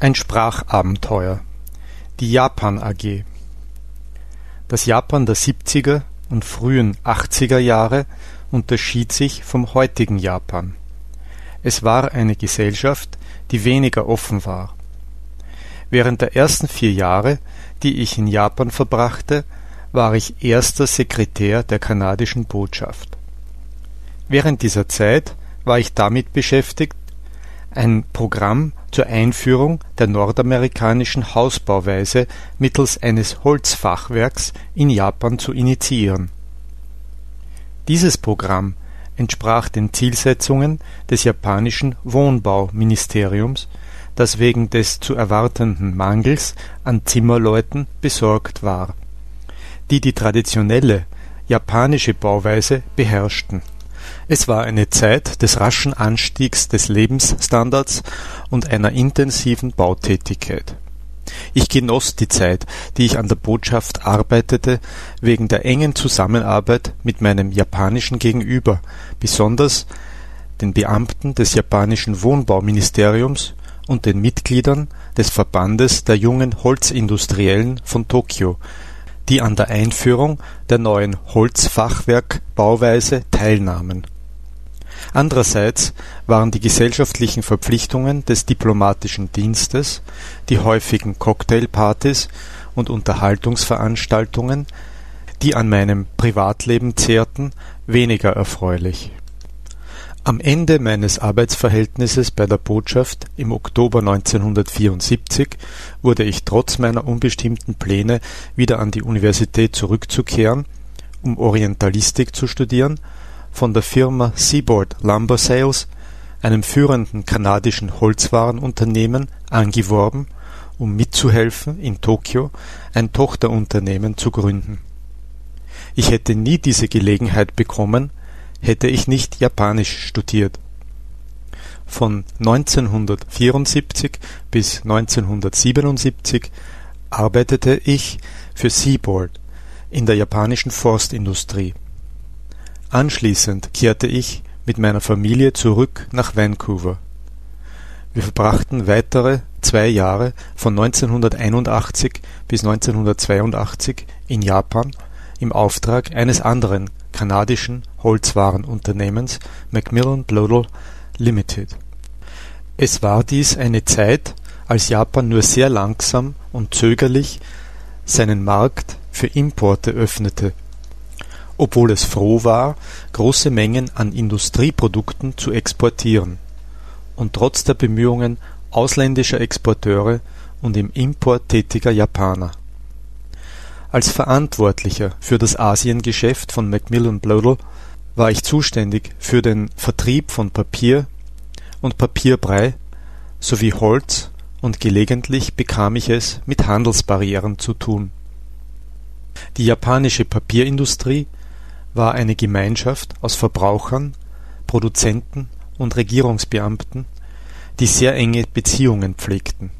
Ein Sprachabenteuer. Die Japan AG. Das Japan der 70er und frühen 80er Jahre unterschied sich vom heutigen Japan. Es war eine Gesellschaft, die weniger offen war. Während der ersten vier Jahre, die ich in Japan verbrachte, war ich erster Sekretär der kanadischen Botschaft. Während dieser Zeit war ich damit beschäftigt, ein Programm zur Einführung der nordamerikanischen Hausbauweise mittels eines Holzfachwerks in Japan zu initiieren. Dieses Programm entsprach den Zielsetzungen des japanischen Wohnbauministeriums, das wegen des zu erwartenden Mangels an Zimmerleuten besorgt war, die die traditionelle japanische Bauweise beherrschten es war eine Zeit des raschen Anstiegs des Lebensstandards und einer intensiven Bautätigkeit. Ich genoss die Zeit, die ich an der Botschaft arbeitete, wegen der engen Zusammenarbeit mit meinem japanischen Gegenüber, besonders den Beamten des japanischen Wohnbauministeriums und den Mitgliedern des Verbandes der jungen Holzindustriellen von Tokio, die an der Einführung der neuen Holzfachwerkbauweise teilnahmen Andererseits waren die gesellschaftlichen Verpflichtungen des diplomatischen Dienstes, die häufigen Cocktailpartys und Unterhaltungsveranstaltungen, die an meinem Privatleben zehrten, weniger erfreulich. Am Ende meines Arbeitsverhältnisses bei der Botschaft im Oktober 1974 wurde ich trotz meiner unbestimmten Pläne wieder an die Universität zurückzukehren, um Orientalistik zu studieren von der Firma Seaboard Lumber Sales, einem führenden kanadischen Holzwarenunternehmen, angeworben, um mitzuhelfen, in Tokio ein Tochterunternehmen zu gründen. Ich hätte nie diese Gelegenheit bekommen, hätte ich nicht Japanisch studiert. Von 1974 bis 1977 arbeitete ich für Seaboard in der japanischen Forstindustrie Anschließend kehrte ich mit meiner Familie zurück nach Vancouver. Wir verbrachten weitere zwei Jahre von 1981 bis 1982 in Japan im Auftrag eines anderen kanadischen Holzwarenunternehmens Macmillan Bloedel Limited. Es war dies eine Zeit, als Japan nur sehr langsam und zögerlich seinen Markt für Importe öffnete obwohl es froh war, große Mengen an Industrieprodukten zu exportieren, und trotz der Bemühungen ausländischer Exporteure und im Import tätiger Japaner. Als Verantwortlicher für das Asiengeschäft von Macmillan Bloedel war ich zuständig für den Vertrieb von Papier und Papierbrei sowie Holz und gelegentlich bekam ich es mit Handelsbarrieren zu tun. Die japanische Papierindustrie war eine Gemeinschaft aus Verbrauchern, Produzenten und Regierungsbeamten, die sehr enge Beziehungen pflegten.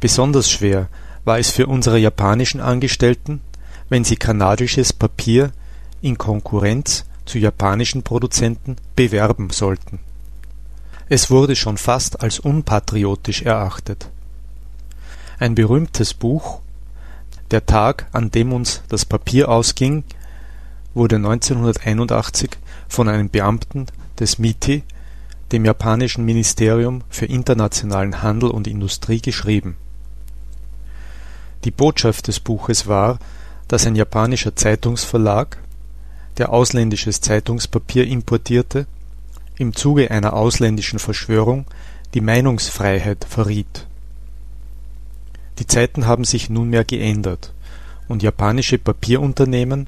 Besonders schwer war es für unsere japanischen Angestellten, wenn sie kanadisches Papier in Konkurrenz zu japanischen Produzenten bewerben sollten. Es wurde schon fast als unpatriotisch erachtet. Ein berühmtes Buch Der Tag, an dem uns das Papier ausging, wurde 1981 von einem Beamten des MITI, dem japanischen Ministerium für internationalen Handel und Industrie, geschrieben. Die Botschaft des Buches war, dass ein japanischer Zeitungsverlag, der ausländisches Zeitungspapier importierte, im Zuge einer ausländischen Verschwörung die Meinungsfreiheit verriet. Die Zeiten haben sich nunmehr geändert, und japanische Papierunternehmen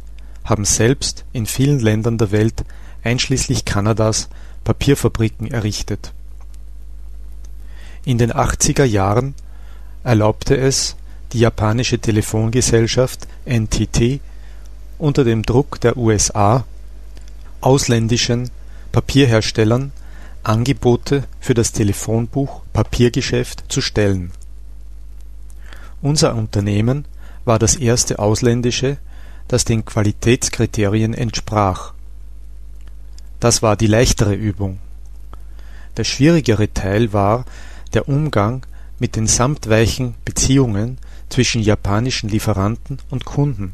haben selbst in vielen Ländern der Welt, einschließlich Kanadas, Papierfabriken errichtet. In den 80er Jahren erlaubte es die japanische Telefongesellschaft NTT unter dem Druck der USA ausländischen Papierherstellern Angebote für das Telefonbuch Papiergeschäft zu stellen. Unser Unternehmen war das erste ausländische das den Qualitätskriterien entsprach. Das war die leichtere Übung. Der schwierigere Teil war der Umgang mit den samtweichen Beziehungen zwischen japanischen Lieferanten und Kunden,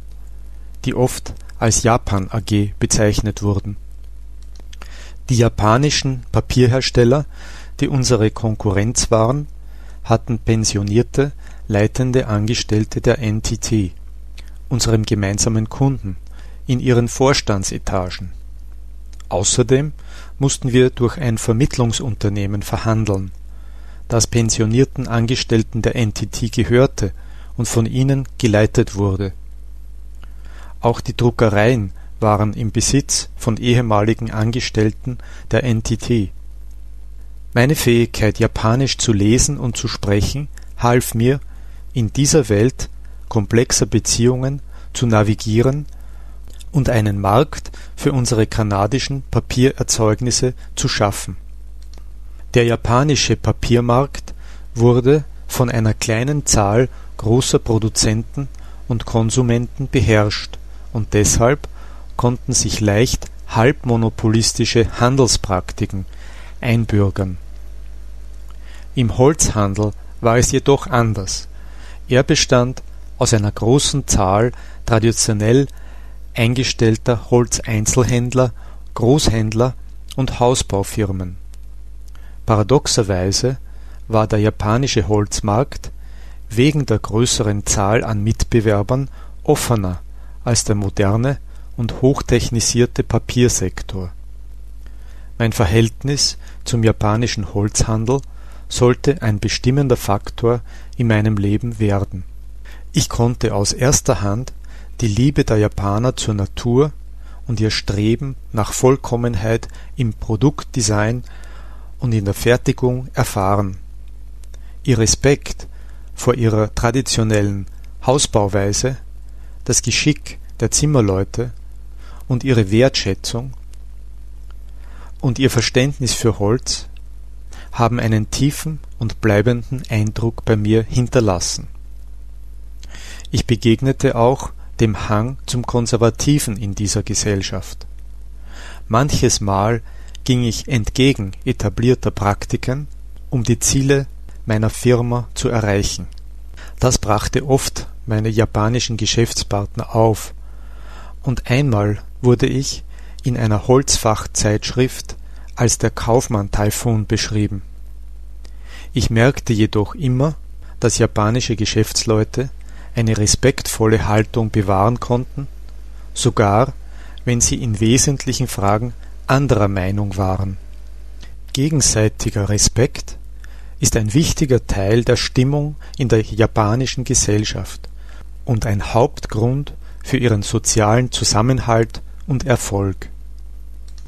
die oft als Japan AG bezeichnet wurden. Die japanischen Papierhersteller, die unsere Konkurrenz waren, hatten pensionierte leitende Angestellte der NTT, unserem gemeinsamen Kunden, in ihren Vorstandsetagen. Außerdem mussten wir durch ein Vermittlungsunternehmen verhandeln, das pensionierten Angestellten der NTT gehörte und von ihnen geleitet wurde. Auch die Druckereien waren im Besitz von ehemaligen Angestellten der NTT. Meine Fähigkeit, Japanisch zu lesen und zu sprechen, half mir, in dieser Welt komplexer Beziehungen zu navigieren und einen Markt für unsere kanadischen Papiererzeugnisse zu schaffen. Der japanische Papiermarkt wurde von einer kleinen Zahl großer Produzenten und Konsumenten beherrscht und deshalb konnten sich leicht halbmonopolistische Handelspraktiken einbürgern. Im Holzhandel war es jedoch anders. Er bestand aus einer großen Zahl traditionell eingestellter Holzeinzelhändler, Großhändler und Hausbaufirmen. Paradoxerweise war der japanische Holzmarkt wegen der größeren Zahl an Mitbewerbern offener als der moderne und hochtechnisierte Papiersektor. Mein Verhältnis zum japanischen Holzhandel sollte ein bestimmender Faktor in meinem Leben werden. Ich konnte aus erster Hand die Liebe der Japaner zur Natur und ihr Streben nach Vollkommenheit im Produktdesign und in der Fertigung erfahren. Ihr Respekt vor ihrer traditionellen Hausbauweise, das Geschick der Zimmerleute und ihre Wertschätzung und ihr Verständnis für Holz haben einen tiefen und bleibenden Eindruck bei mir hinterlassen. Ich begegnete auch dem Hang zum Konservativen in dieser Gesellschaft. Manches Mal ging ich entgegen etablierter Praktiken, um die Ziele meiner Firma zu erreichen. Das brachte oft meine japanischen Geschäftspartner auf, und einmal wurde ich in einer Holzfachzeitschrift als der Kaufmann-Taifun beschrieben. Ich merkte jedoch immer, dass japanische Geschäftsleute eine respektvolle Haltung bewahren konnten, sogar wenn sie in wesentlichen Fragen anderer Meinung waren. Gegenseitiger Respekt ist ein wichtiger Teil der Stimmung in der japanischen Gesellschaft und ein Hauptgrund für ihren sozialen Zusammenhalt und Erfolg